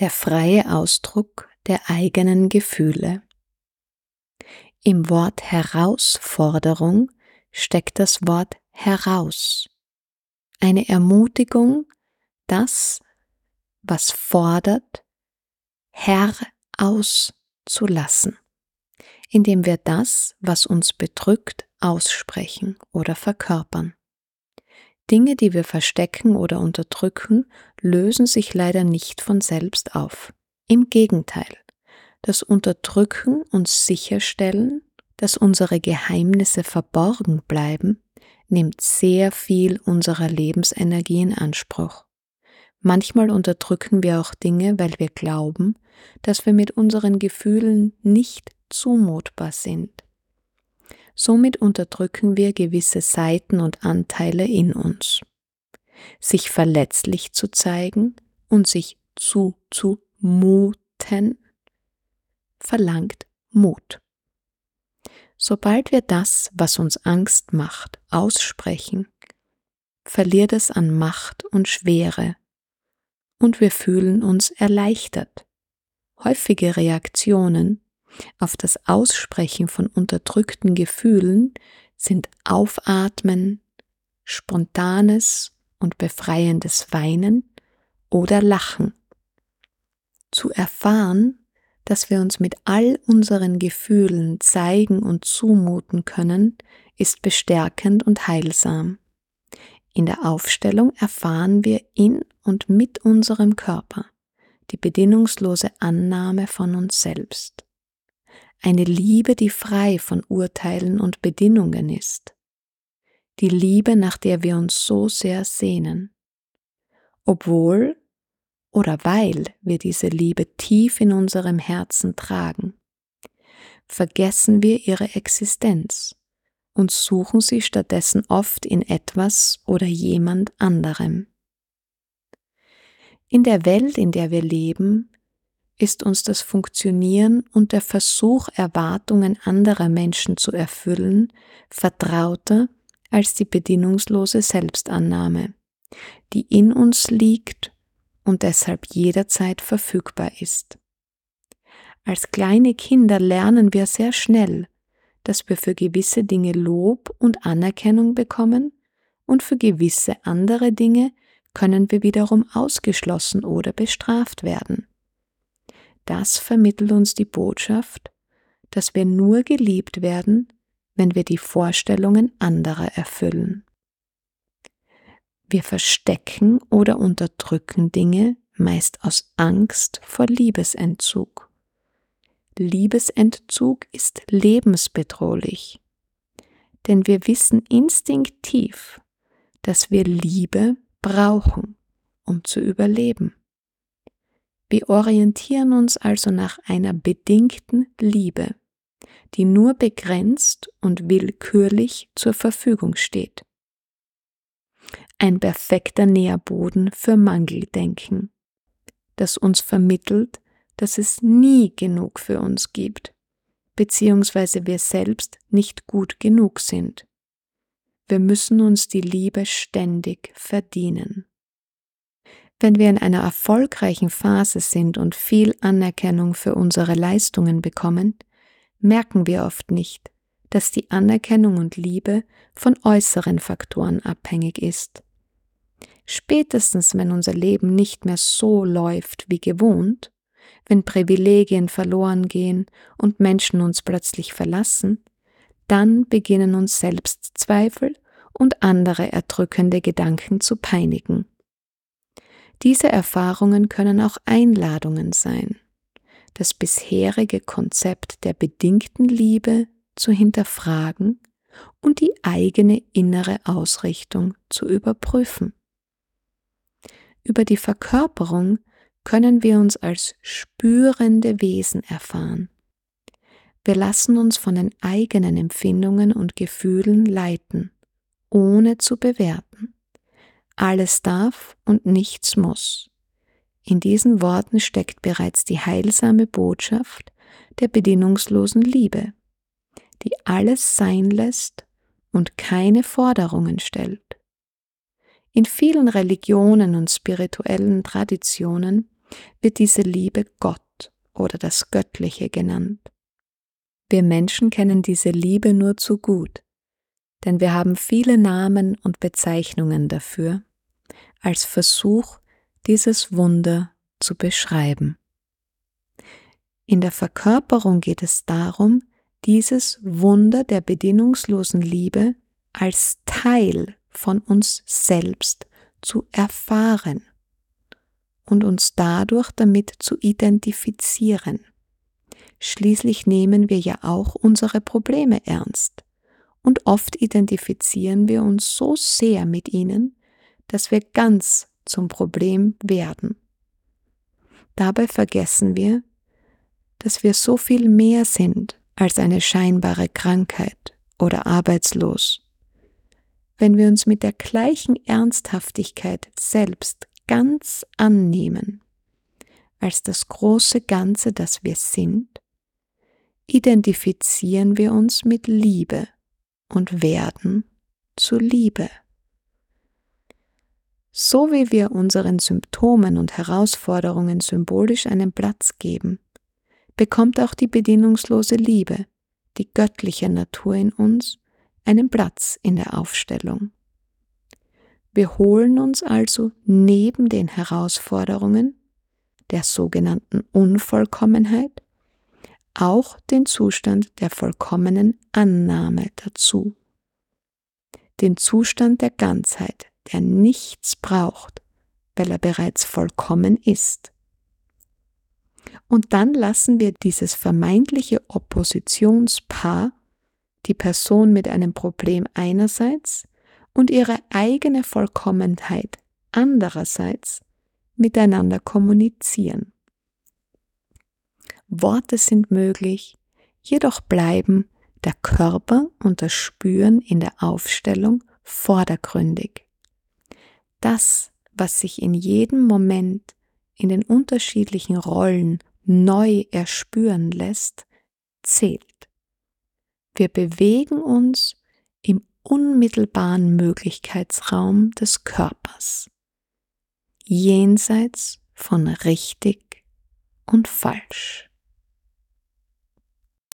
der freie Ausdruck der eigenen Gefühle. Im Wort Herausforderung steckt das Wort heraus. Eine Ermutigung, das, was fordert, herauszulassen, indem wir das, was uns bedrückt, aussprechen oder verkörpern. Dinge, die wir verstecken oder unterdrücken, lösen sich leider nicht von selbst auf. Im Gegenteil, das Unterdrücken und Sicherstellen, dass unsere Geheimnisse verborgen bleiben, nimmt sehr viel unserer Lebensenergie in Anspruch. Manchmal unterdrücken wir auch Dinge, weil wir glauben, dass wir mit unseren Gefühlen nicht zumutbar sind. Somit unterdrücken wir gewisse Seiten und Anteile in uns. Sich verletzlich zu zeigen und sich zuzumuten verlangt Mut. Sobald wir das, was uns Angst macht, aussprechen, verliert es an Macht und Schwere und wir fühlen uns erleichtert. Häufige Reaktionen auf das Aussprechen von unterdrückten Gefühlen sind Aufatmen, spontanes und befreiendes Weinen oder Lachen. Zu erfahren, dass wir uns mit all unseren Gefühlen zeigen und zumuten können, ist bestärkend und heilsam. In der Aufstellung erfahren wir in und mit unserem Körper die bedingungslose Annahme von uns selbst eine Liebe, die frei von Urteilen und Bedingungen ist, die Liebe, nach der wir uns so sehr sehnen, obwohl oder weil wir diese Liebe tief in unserem Herzen tragen, vergessen wir ihre Existenz und suchen sie stattdessen oft in etwas oder jemand anderem. In der Welt, in der wir leben, ist uns das Funktionieren und der Versuch, Erwartungen anderer Menschen zu erfüllen, vertrauter als die bedingungslose Selbstannahme, die in uns liegt und deshalb jederzeit verfügbar ist. Als kleine Kinder lernen wir sehr schnell, dass wir für gewisse Dinge Lob und Anerkennung bekommen und für gewisse andere Dinge können wir wiederum ausgeschlossen oder bestraft werden. Das vermittelt uns die Botschaft, dass wir nur geliebt werden, wenn wir die Vorstellungen anderer erfüllen. Wir verstecken oder unterdrücken Dinge meist aus Angst vor Liebesentzug. Liebesentzug ist lebensbedrohlich, denn wir wissen instinktiv, dass wir Liebe brauchen, um zu überleben. Wir orientieren uns also nach einer bedingten Liebe, die nur begrenzt und willkürlich zur Verfügung steht. Ein perfekter Nährboden für Mangeldenken, das uns vermittelt, dass es nie genug für uns gibt, beziehungsweise wir selbst nicht gut genug sind. Wir müssen uns die Liebe ständig verdienen. Wenn wir in einer erfolgreichen Phase sind und viel Anerkennung für unsere Leistungen bekommen, merken wir oft nicht, dass die Anerkennung und Liebe von äußeren Faktoren abhängig ist. Spätestens, wenn unser Leben nicht mehr so läuft wie gewohnt, wenn Privilegien verloren gehen und Menschen uns plötzlich verlassen, dann beginnen uns Selbstzweifel und andere erdrückende Gedanken zu peinigen. Diese Erfahrungen können auch Einladungen sein, das bisherige Konzept der bedingten Liebe zu hinterfragen und die eigene innere Ausrichtung zu überprüfen. Über die Verkörperung können wir uns als spürende Wesen erfahren. Wir lassen uns von den eigenen Empfindungen und Gefühlen leiten, ohne zu bewerten. Alles darf und nichts muss. In diesen Worten steckt bereits die heilsame Botschaft der bedingungslosen Liebe, die alles sein lässt und keine Forderungen stellt. In vielen Religionen und spirituellen Traditionen wird diese Liebe Gott oder das Göttliche genannt. Wir Menschen kennen diese Liebe nur zu gut, denn wir haben viele Namen und Bezeichnungen dafür, als Versuch, dieses Wunder zu beschreiben. In der Verkörperung geht es darum, dieses Wunder der bedingungslosen Liebe als Teil von uns selbst zu erfahren und uns dadurch damit zu identifizieren. Schließlich nehmen wir ja auch unsere Probleme ernst und oft identifizieren wir uns so sehr mit ihnen, dass wir ganz zum Problem werden. Dabei vergessen wir, dass wir so viel mehr sind als eine scheinbare Krankheit oder arbeitslos. Wenn wir uns mit der gleichen Ernsthaftigkeit selbst ganz annehmen als das große Ganze, das wir sind, identifizieren wir uns mit Liebe und werden zu Liebe. So wie wir unseren Symptomen und Herausforderungen symbolisch einen Platz geben, bekommt auch die bedingungslose Liebe, die göttliche Natur in uns, einen Platz in der Aufstellung. Wir holen uns also neben den Herausforderungen der sogenannten Unvollkommenheit auch den Zustand der vollkommenen Annahme dazu. Den Zustand der Ganzheit, der nichts braucht, weil er bereits vollkommen ist. Und dann lassen wir dieses vermeintliche Oppositionspaar, die Person mit einem Problem einerseits und ihre eigene Vollkommenheit andererseits miteinander kommunizieren. Worte sind möglich, jedoch bleiben der Körper und das Spüren in der Aufstellung vordergründig. Das, was sich in jedem Moment in den unterschiedlichen Rollen neu erspüren lässt, zählt. Wir bewegen uns im unmittelbaren Möglichkeitsraum des Körpers, jenseits von richtig und falsch.